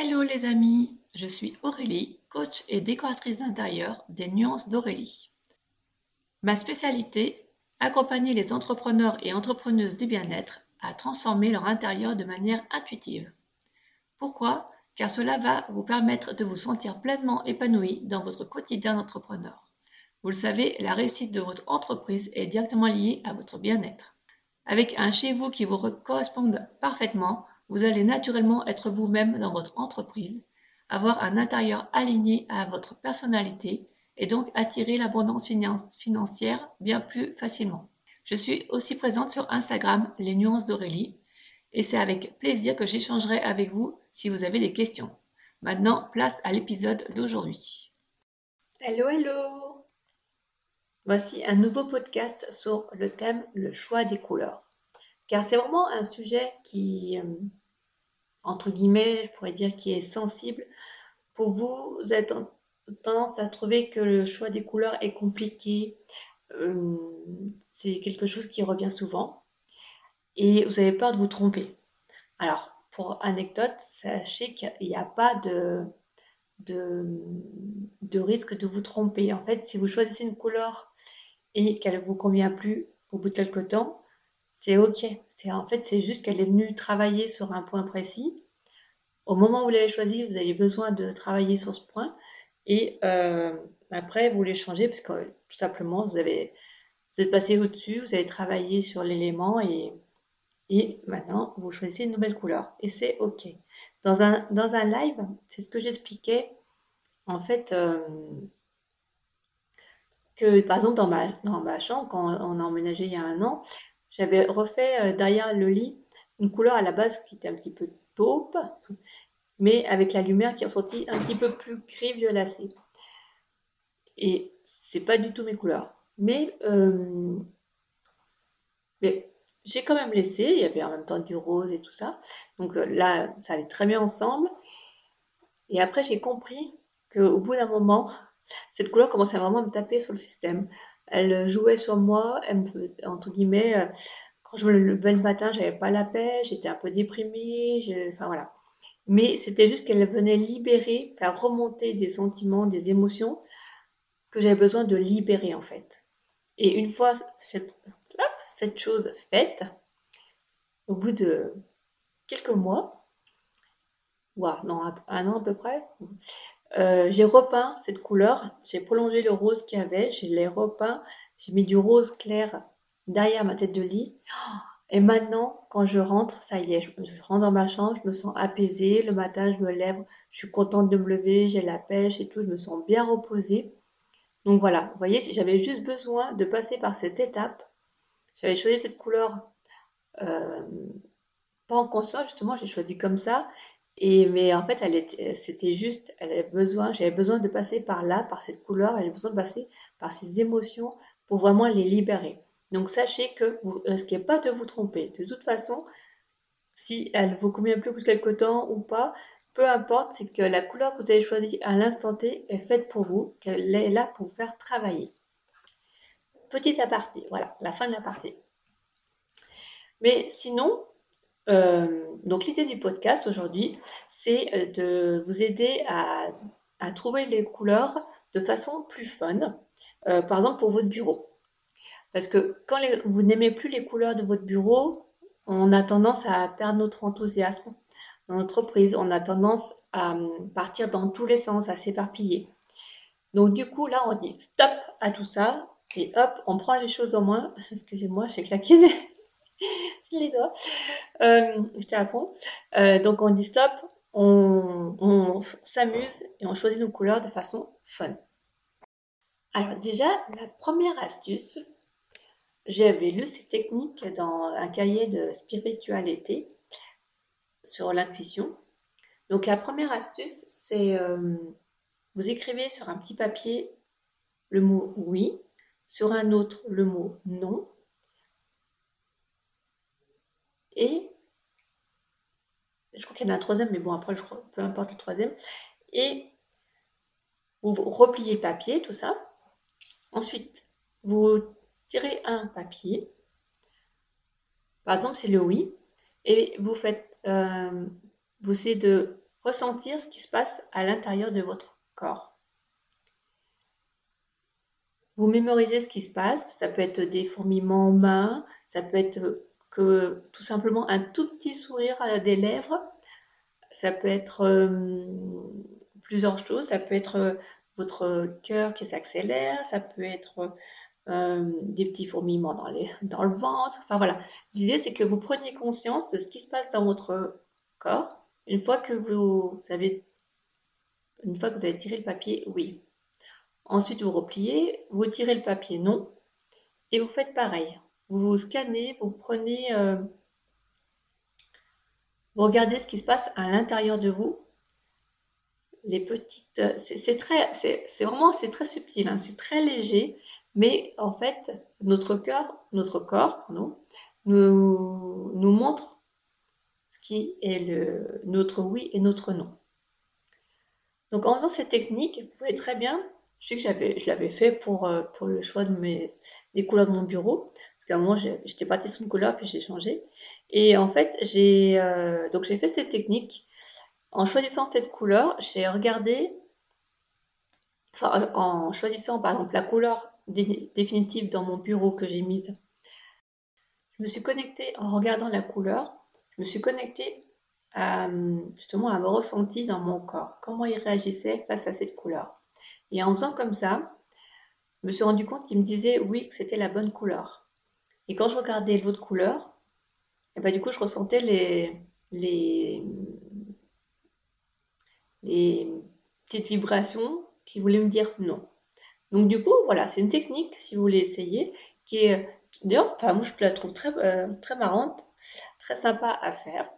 Hello les amis, je suis Aurélie, coach et décoratrice d'intérieur des Nuances d'Aurélie. Ma spécialité, accompagner les entrepreneurs et entrepreneuses du bien-être à transformer leur intérieur de manière intuitive. Pourquoi? Car cela va vous permettre de vous sentir pleinement épanoui dans votre quotidien d'entrepreneur. Vous le savez, la réussite de votre entreprise est directement liée à votre bien-être. Avec un chez vous qui vous corresponde parfaitement, vous allez naturellement être vous-même dans votre entreprise, avoir un intérieur aligné à votre personnalité et donc attirer l'abondance financière bien plus facilement. Je suis aussi présente sur Instagram, les nuances d'Aurélie, et c'est avec plaisir que j'échangerai avec vous si vous avez des questions. Maintenant, place à l'épisode d'aujourd'hui. Hello, hello Voici un nouveau podcast sur le thème le choix des couleurs. Car c'est vraiment un sujet qui, euh, entre guillemets, je pourrais dire qui est sensible. Pour vous, vous avez tendance à trouver que le choix des couleurs est compliqué. Euh, c'est quelque chose qui revient souvent. Et vous avez peur de vous tromper. Alors, pour anecdote, sachez qu'il n'y a pas de, de, de, risque de vous tromper. En fait, si vous choisissez une couleur et qu'elle ne vous convient plus au bout de quelques temps, c'est ok. C'est en fait c'est juste qu'elle est venue travailler sur un point précis. Au moment où vous l'avez choisi, vous avez besoin de travailler sur ce point et euh, après vous les changez parce que tout simplement vous avez vous êtes passé au-dessus, vous avez travaillé sur l'élément et et maintenant vous choisissez une nouvelle couleur et c'est ok. Dans un dans un live, c'est ce que j'expliquais en fait. Euh, que par exemple dans ma, dans ma chambre, quand on a emménagé il y a un an, j'avais refait euh, derrière le lit une couleur à la base qui était un petit peu taupe, mais avec la lumière qui est ressortie un petit peu plus gris violacé. Et c'est pas du tout mes couleurs. Mais, euh, mais j'ai quand même laissé, il y avait en même temps du rose et tout ça. Donc euh, là, ça allait très bien ensemble. Et après, j'ai compris qu'au bout d'un moment, cette couleur commençait vraiment à me taper sur le système elle jouait sur moi, elle me faisait, entre guillemets, euh, quand je me levais le matin, j'avais pas la paix, j'étais un peu déprimée, enfin voilà. Mais c'était juste qu'elle venait libérer, faire remonter des sentiments, des émotions que j'avais besoin de libérer en fait. Et une fois cette, cette chose faite, au bout de quelques mois, voire non, un an à peu près, euh, j'ai repeint cette couleur, j'ai prolongé le rose qu'il y avait, je l'ai repeint, j'ai mis du rose clair derrière ma tête de lit. Et maintenant, quand je rentre, ça y est, je, rentre dans ma chambre, je me sens apaisée. Le matin, je me lève, je suis contente de me lever, j'ai la pêche et tout, je me sens bien reposée. Donc voilà, vous voyez, j'avais juste besoin de passer par cette étape. J'avais choisi cette couleur euh, pas en conscience, justement, j'ai choisi comme ça. Mais en fait, était, c'était juste, elle avait besoin, j'avais besoin de passer par là, par cette couleur, avait besoin de passer par ces émotions pour vraiment les libérer. Donc sachez que vous risquez pas de vous tromper. De toute façon, si elle vous convient plus de quelque temps ou pas, peu importe, c'est que la couleur que vous avez choisie à l'instant T est faite pour vous, qu'elle est là pour vous faire travailler. Petit aparté, voilà, la fin de l'aparté. Mais sinon, euh, donc l'idée du podcast aujourd'hui, c'est euh, de vous aider à, trouver les couleurs de façon plus fun, euh, par exemple pour votre bureau. Parce que quand vous n'aimez plus les couleurs de votre bureau, on a tendance à perdre notre enthousiasme dans notre entreprise, on a tendance à partir dans tous les sens, à s'éparpiller. Donc du coup, là, on dit stop à tout ça, et hop, on prend les choses en main. Excusez-moi, j'ai claqué les doigts. Euh, J'étais à fond. Euh, donc on dit stop, on, s'amuse et on choisit nos couleurs de façon fun. Alors déjà, la première astuce, j'avais lu ces techniques dans un cahier de spiritualité sur l'intuition. Donc la première astuce, c'est euh, vous écrivez sur un petit papier le mot oui, sur un autre le mot non, et je crois qu'il y en a un troisième, mais bon, après, je crois, peu importe le troisième. Et vous repliez papier, tout ça. Ensuite, vous tirez un papier. Par exemple, c'est le oui. Et vous faites, euh, vous essayez de ressentir ce qui se passe à l'intérieur de votre corps. Vous mémorisez ce qui se passe, ça peut être des fourmillements aux mains, ça peut être tout simplement un tout petit sourire à des lèvres, ça peut être euh, plusieurs choses, ça peut être euh, votre cœur qui s'accélère, ça peut être euh, des petits fourmillements dans le ventre. Enfin voilà, l'idée c'est que vous preniez conscience de ce qui se passe dans votre corps une fois que vous avez, une fois que vous avez tiré le papier, oui. Ensuite vous repliez, vous tirez le papier, non, et vous faites pareil. Vous scannez, vous prenez, euh, vous regardez ce qui se passe à l'intérieur de vous les petites. C'est très, c'est vraiment, c'est très subtil, hein, c'est très léger, mais en fait, notre cœur, notre corps, nous, nous montre ce qui est le, notre oui et notre non. Donc en faisant cette technique, vous pouvez très bien, je sais que je l'avais fait pour, euh, pour le choix de mes, des couleurs de mon bureau, parce qu'à un moment j'étais partie sur une couleur puis j'ai changé. Et en fait, j'ai euh, j'ai fait cette technique en choisissant cette couleur, j'ai regardé, enfin, en choisissant par exemple la couleur définitive dans mon bureau que j'ai mise, je me suis connectée en regardant la couleur, je me suis connectée à, justement à mon ressenti dans mon corps, comment il réagissait face à cette couleur. Et en faisant comme ça, je me suis rendu compte qu'il me disait oui que c'était la bonne couleur. Et quand je regardais l'autre couleur, et eh ben, du coup je ressentais les, petites vibrations qui voulaient me dire non. Donc du coup, voilà, c'est une technique, si vous voulez essayer, qui est, d'ailleurs, enfin moi je la trouve très, euh, très marrante, très sympa à faire.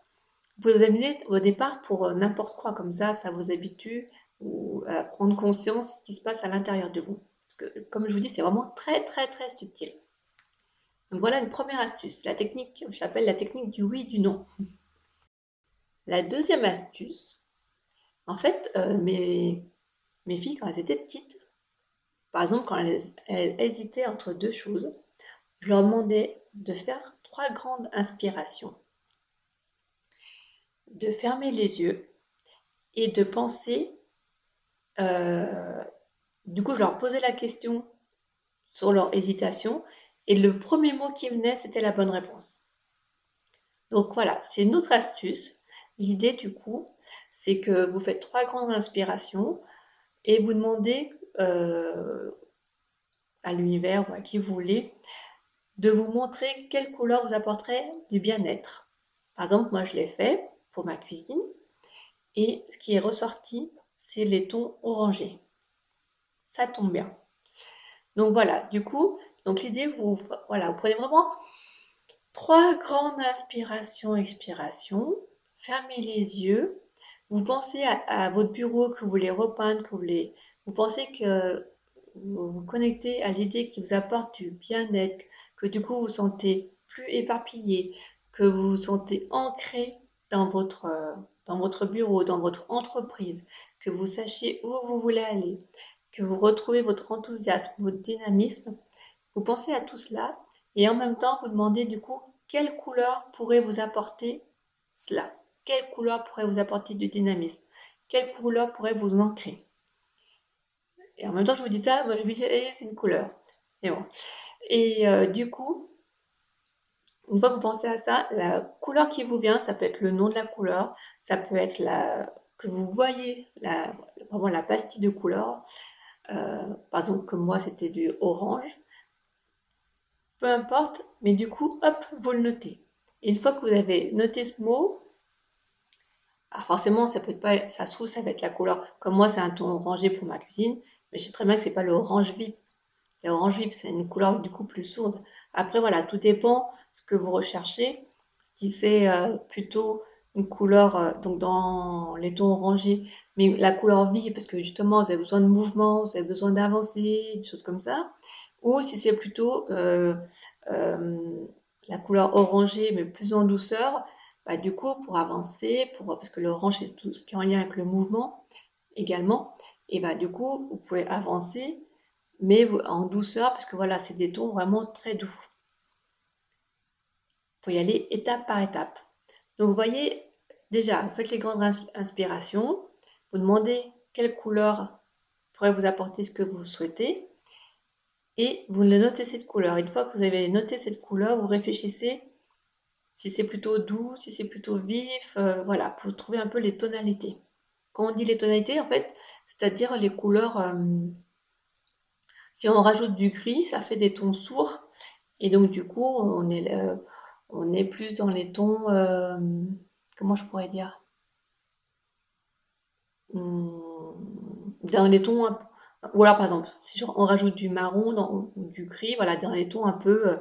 Vous pouvez vous amuser au départ pour euh, n'importe quoi comme ça, ça vous habitue ou à prendre conscience de ce qui se passe à l'intérieur de vous. Parce que comme je vous dis, c'est vraiment très très très subtil. Donc voilà une première astuce, la technique, je l'appelle la technique du oui, du non. La deuxième astuce, en fait, euh, mes, filles, quand elles étaient petites, par exemple, quand elles, hésitaient entre deux choses, je leur demandais de faire trois grandes inspirations, de fermer les yeux et de penser. Euh, du coup, je leur posais la question sur leur hésitation et le premier mot qui venait, c'était la bonne réponse. Donc voilà, c'est une autre astuce. L'idée du coup, c'est que vous faites trois grandes inspirations et vous demandez euh, à l'univers ou à qui vous voulez de vous montrer quelle couleur vous apporterait du bien-être. Par exemple, moi je l'ai fait pour ma cuisine et ce qui est ressorti, c'est les tons orangés. Ça tombe bien. Donc voilà, du coup, donc l'idée, vous, voilà, vous prenez vraiment trois grandes inspirations, expirations fermez les yeux, vous pensez à, votre bureau que vous voulez repeindre, que vous voulez, vous pensez que vous vous connectez à l'idée qui vous apporte du bien-être, que du coup vous vous sentez plus éparpillé, que vous vous sentez ancré dans votre, dans votre bureau, dans votre entreprise, que vous sachiez où vous voulez aller, que vous retrouvez votre enthousiasme, votre dynamisme. Vous pensez à tout cela et en même temps vous demandez du coup quelle couleur pourrait vous apporter cela? Quelle couleur pourrait vous apporter du dynamisme? Quelle couleur pourrait vous ancrer? Et en même temps, je vous dis ça, moi je dis, eh, une couleur. Et bon. Et euh, du coup, une fois que vous pensez à ça, la couleur qui vous vient, ça peut être le nom de la couleur, ça peut être la que vous voyez vraiment la pastille de couleur. Euh, par exemple, comme moi, c'était du orange. Peu importe, mais du coup, hop, vous le notez. Et une fois que vous avez noté ce mot, alors forcément, ça peut être pas, ça se trouve, ça va être la couleur. Comme moi, c'est un ton orangé pour ma cuisine, mais je sais très bien que c'est pas le orange vif. L'orange vif, c'est une couleur du coup plus sourde. Après, voilà, tout dépend ce que vous recherchez. Si c'est euh, plutôt une couleur, euh, donc dans les tons orangés, mais la couleur vive, parce que justement, vous avez besoin de mouvement, vous avez besoin d'avancer, des choses comme ça. Ou si c'est plutôt euh, la couleur orangée, mais plus en douceur, bah, du coup, pour avancer, parce que l'orange c'est tout ce qui est en lien avec le mouvement également, et bah, du coup, vous pouvez avancer, mais en douceur, parce que voilà, c'est des tons vraiment très doux. Pour y aller étape par étape. Donc, vous voyez, déjà, vous faites les grandes inspirations, vous demandez quelle couleur pourrait vous apporter ce que vous souhaitez, et vous notez cette couleur. Une fois que vous avez noté cette couleur, vous réfléchissez si c'est plutôt doux, si c'est plutôt vif, euh, voilà, pour trouver un peu les tonalités. Quand on dit les tonalités, en fait, c'est-à-dire les couleurs, euh, si on rajoute du gris, ça fait des tons sourds, et donc du coup, on est, euh, on est plus dans les tons, comment je pourrais dire? Hmm, Dans les tons, ou alors par exemple, si on rajoute du marron ou du gris, voilà, dans les tons un peu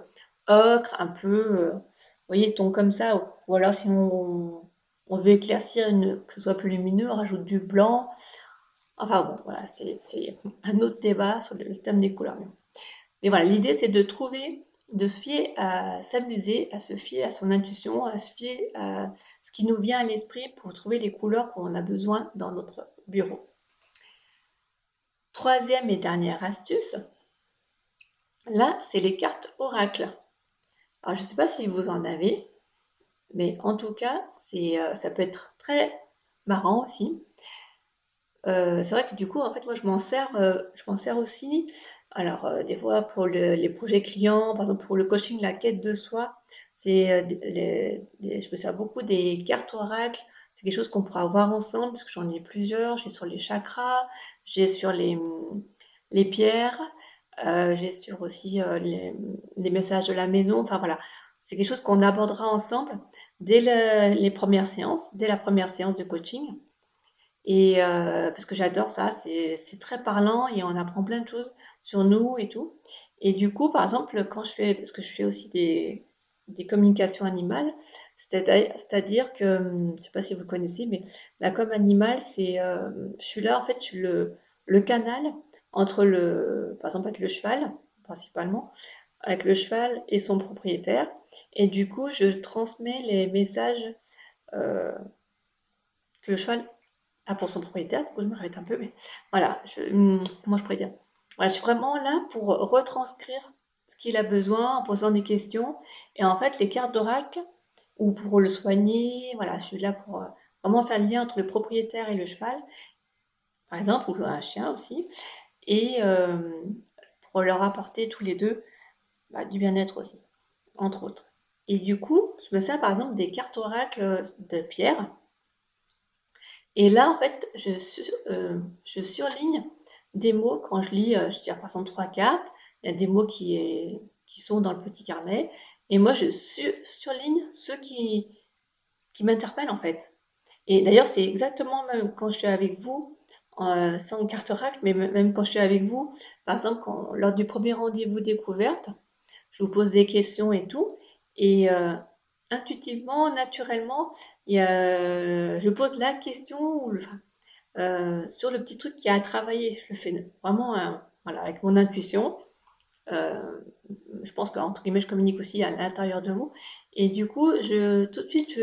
ocre, un peu voyez, ton comme ça. Ou alors si on, veut éclaircir, une, que ce soit plus lumineux, on rajoute du blanc. Enfin bon, voilà, c'est un autre débat sur le thème des couleurs. Mais voilà, l'idée c'est de trouver, de se fier à s'amuser, à se fier à son intuition, à se fier à ce qui nous vient à l'esprit pour trouver les couleurs qu'on a besoin dans notre bureau. Troisième et dernière astuce, là c'est les cartes oracles. Alors, je ne sais pas si vous en avez, mais en tout cas, euh, ça peut être très marrant aussi. Euh, c'est vrai que du coup, en fait, moi, je m'en sers, euh, je m'en sers aussi. Alors, des fois, pour les projets clients, par exemple, pour le coaching, la quête de soi, c'est, je me sers beaucoup des cartes oracles. C'est quelque chose qu'on pourra voir ensemble, parce que j'en ai plusieurs. J'ai sur les chakras, j'ai sur les, les pierres, euh, j'ai sur aussi euh, les, messages de la maison. Enfin voilà, c'est quelque chose qu'on abordera ensemble dès les premières séances, dès la première séance de coaching. Et euh, parce que j'adore ça, c'est très parlant et on apprend plein de choses sur nous et tout. Et du coup, par exemple, quand je fais, parce que je fais aussi des, des communications animales, c'est-à-dire que, je ne sais pas si vous connaissez, mais la com animale, c'est, je suis là, en fait, je suis le, canal entre le, par exemple avec le cheval, principalement, avec le cheval et son propriétaire. Et du coup, je transmets les messages euh, que le cheval a pour son propriétaire. Du coup, je me répète un peu, mais voilà, je, hmm, comment je pourrais dire? Voilà, Je suis vraiment là pour retranscrire ce qu'il a besoin en posant des questions. Et en fait, les cartes d'oracle, ou pour le soigner, voilà, je suis là pour euh, vraiment faire le lien entre le propriétaire et le cheval par exemple, ou un chien aussi, et euh, pour leur apporter tous les deux bah, du bien-être aussi, entre autres. Et du coup, je me sers par exemple des cartes oracles de pierre. Et là, en fait, je, euh, je surligne des mots quand je lis, euh, je tire par exemple trois cartes, il y a des mots qui, sont dans le petit carnet, et moi je surligne ceux qui, m'interpellent en fait. Et d'ailleurs, c'est exactement même quand je suis avec vous, euh, sans carte oracle, mais même quand je suis avec vous, par exemple, lors du premier rendez-vous découverte, je vous pose des questions et tout, et euh, intuitivement, naturellement, je pose la question euh, sur le petit truc qui a à travailler. Je le fais vraiment avec mon intuition. Je pense qu'entre guillemets, je communique aussi à l'intérieur de vous. Et du coup, je, tout de suite,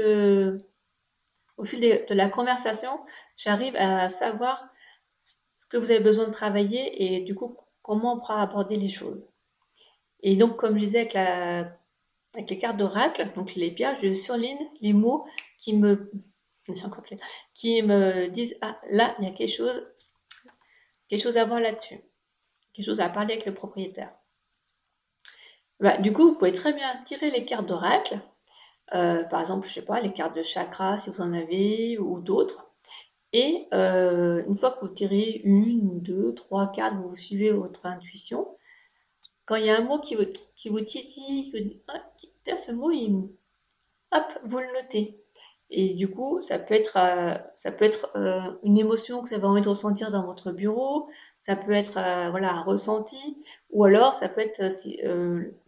au fil de la conversation, j'arrive à savoir que vous avez besoin de travailler et du coup comment on pourra aborder les choses. Et donc comme je disais avec les cartes d'oracle, donc les pierres, je surligne les mots qui me qui me disent ah là il y a quelque chose quelque chose à voir là-dessus, quelque chose à parler avec le propriétaire. Bah, du coup, vous pouvez très bien tirer les cartes d'oracle, euh, par exemple, je sais pas, les cartes de chakra si vous en avez ou d'autres, et euh, une fois que vous tirez une, deux, trois cartes, vous suivez votre intuition, quand il y a un mot qui vous, qui titille, qui vous dit ce mot, il... hop, vous le notez. Et du coup, ça peut être, euh, ça peut être euh, une émotion que vous avez envie de ressentir dans votre bureau, ça peut être voilà, un ressenti, ou alors ça peut être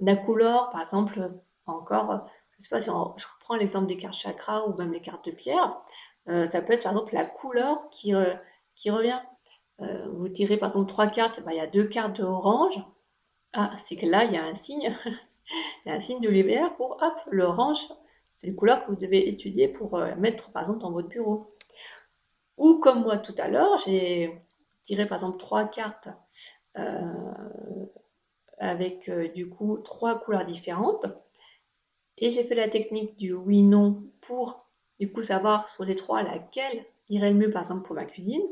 la couleur, par exemple, encore, je sais pas si je reprends l'exemple des cartes chakra ou même les cartes de pierre. Euh, ça peut être par exemple la couleur qui, euh, qui revient. Euh, vous tirez par exemple trois cartes, bah, il y a deux cartes orange. Ah, c'est que là, il y a un signe. il y a un signe de lumière pour, hop, l'orange, c'est une couleur que vous devez étudier pour mettre par exemple dans votre bureau. Ou comme moi tout à l'heure, j'ai tiré par exemple trois cartes avec du coup trois couleurs différentes. Et j'ai fait la technique du oui-non pour du coup savoir sur les trois laquelle irait le mieux par exemple pour ma cuisine.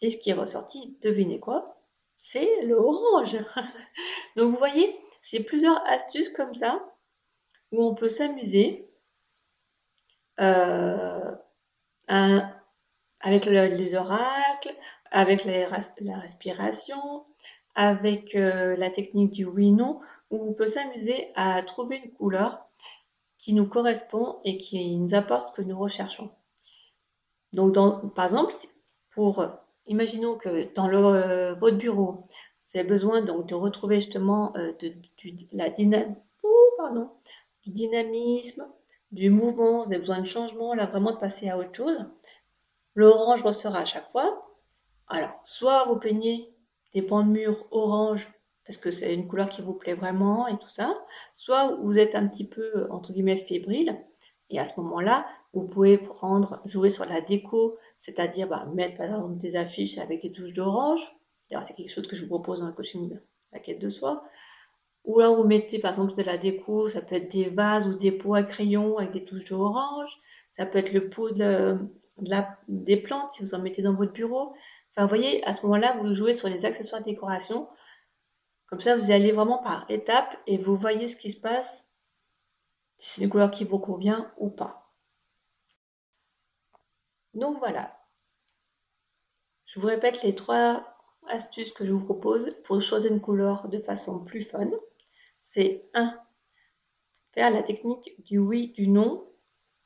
Et ce qui est ressorti, devinez quoi? C'est l'orange. Donc vous voyez, c'est plusieurs astuces comme ça où on peut s'amuser euh, avec les oracles, avec la, respiration, avec euh, la technique du oui-non, où on peut s'amuser à trouver une couleur qui nous correspond et qui nous apporte ce que nous recherchons. Donc, par exemple, pour, imaginons que dans euh, votre bureau, vous avez besoin donc de retrouver justement du dynamisme, du mouvement, vous avez besoin de changement, là vraiment de passer à autre chose. L'orange ressort à chaque fois. Alors, soit vous peignez des pans de mur orange parce que c'est une couleur qui vous plaît vraiment et tout ça, soit vous êtes un petit peu entre guillemets fébrile et à ce moment-là, vous pouvez prendre, jouer sur la déco, c'est-à-dire bah, mettre par exemple des affiches avec des touches d'orange. D'ailleurs, c'est quelque chose que je vous propose dans le coaching La quête de soi. Ou là, vous mettez par exemple de la déco, ça peut être des vases ou des pots à crayon avec des touches d'orange. Ça peut être le pot de, des plantes si vous en mettez dans votre bureau. Enfin, vous voyez, à ce moment-là, vous jouez sur les accessoires de décoration. Comme ça, vous allez vraiment par étapes et vous voyez ce qui se passe, si c'est une couleur qui vous convient ou pas. Donc voilà. Je vous répète les trois astuces que je vous propose pour choisir une couleur de façon plus fun c'est 1. Faire la technique du oui, du non,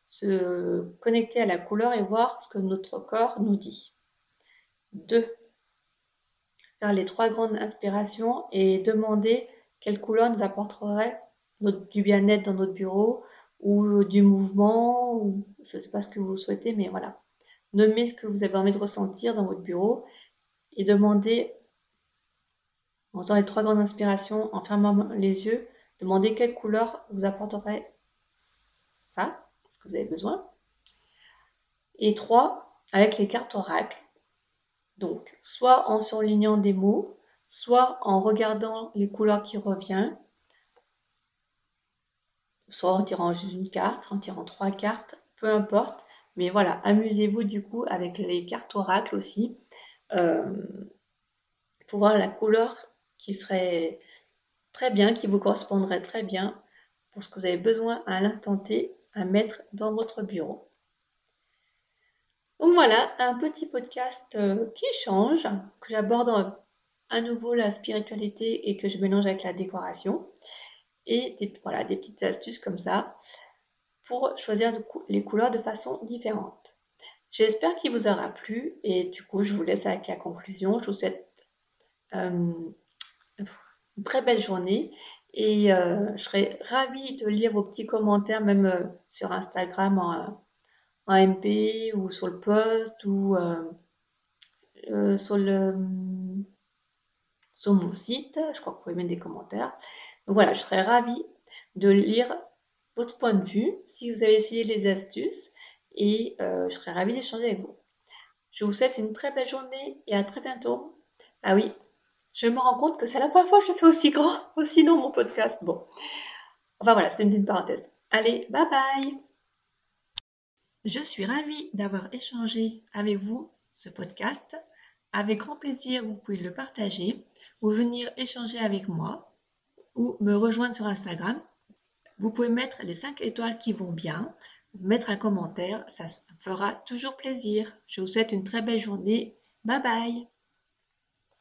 se connecter à la couleur et voir ce que notre corps nous dit. 2. Faire les trois grandes inspirations et demander quelle couleur nous apporterait du bien-être dans notre bureau ou du mouvement, ou je ne sais pas ce que vous souhaitez, mais voilà. Nommez ce que vous avez envie de ressentir dans votre bureau et demandez en faisant les trois grandes inspirations, en fermant les yeux, demandez quelle couleur vous apporterait ça, ce que vous avez besoin. Et trois, avec les cartes oracles. Donc, soit en surlignant des mots, soit en regardant les couleurs qui reviennent, soit en tirant juste une carte, en tirant trois cartes, peu importe. Mais voilà, amusez-vous du coup avec les cartes oracles aussi, euh, pour voir la couleur qui serait très bien, qui vous correspondrait très bien pour ce que vous avez besoin à l'instant T à mettre dans votre bureau. Donc voilà, un petit podcast euh, qui change, que j'aborde à nouveau la spiritualité et que je mélange avec la décoration. Et voilà, des petites astuces comme ça pour choisir les couleurs de façon différente. J'espère qu'il vous aura plu et du coup je vous laisse avec la conclusion. Je vous souhaite euh, très belle journée et euh, je serais ravie de lire vos petits commentaires même euh, sur Instagram en, MP ou sur le post ou euh, sur sur mon site. Je crois que vous pouvez mettre des commentaires. Donc voilà, je serais ravie de lire votre point de vue si vous avez essayé les astuces et je serais ravie d'échanger avec vous. Je vous souhaite une très belle journée et à très bientôt. Ah oui, je me rends compte que c'est la première fois que je fais aussi grand, aussi long mon podcast. Bon. Enfin voilà, c'était une petite parenthèse. Allez, bye bye Je suis ravie d'avoir échangé avec vous ce podcast. Avec grand plaisir, vous pouvez le partager ou venir échanger avec moi ou me rejoindre sur Instagram. Vous pouvez mettre les 5 étoiles qui vont bien, mettre un commentaire, ça fera toujours plaisir. Je vous souhaite une très belle journée. Bye bye